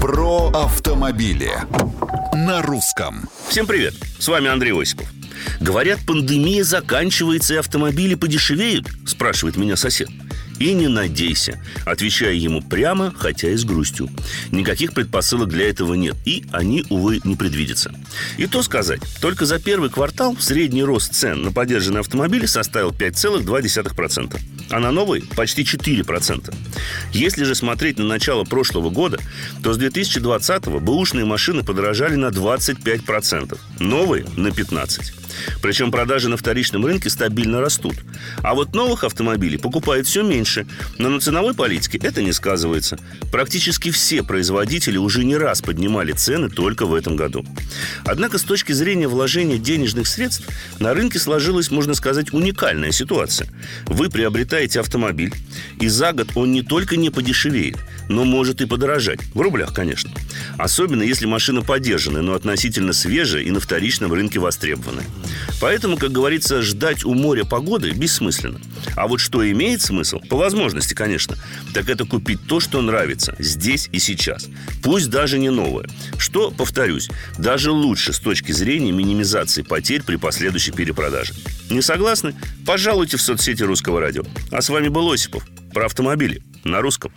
Про автомобили на русском. Всем привет, с вами Андрей Осипов. Говорят, пандемия заканчивается и автомобили подешевеют, спрашивает меня сосед. И не надейся, отвечая ему прямо, хотя и с грустью. Никаких предпосылок для этого нет, и они, увы, не предвидятся. И то сказать, только за первый квартал средний рост цен на поддержанные автомобили составил 5,2%, а на новые почти 4%. Если же смотреть на начало прошлого года, то с 2020-го бэушные машины подорожали на 25%, новые – на 15%. Причем продажи на вторичном рынке стабильно растут. А вот новых автомобилей покупают все меньше. Но на ценовой политике это не сказывается. Практически все производители уже не раз поднимали цены только в этом году. Однако с точки зрения вложения денежных средств на рынке сложилась, можно сказать, уникальная ситуация. Вы приобретаете автомобиль, и за год он не только не подешевеет, но может и подорожать. В рублях, конечно. Особенно, если машина подержанная, но относительно свежая и на вторичном рынке востребованная. Поэтому, как говорится, ждать у моря погоды бессмысленно. А вот что имеет смысл, по возможности, конечно, так это купить то, что нравится, здесь и сейчас. Пусть даже не новое. Что, повторюсь, даже лучше с точки зрения минимизации потерь при последующей перепродаже. Не согласны? Пожалуйте в соцсети Русского радио. А с вами был Осипов. Про автомобили на русском.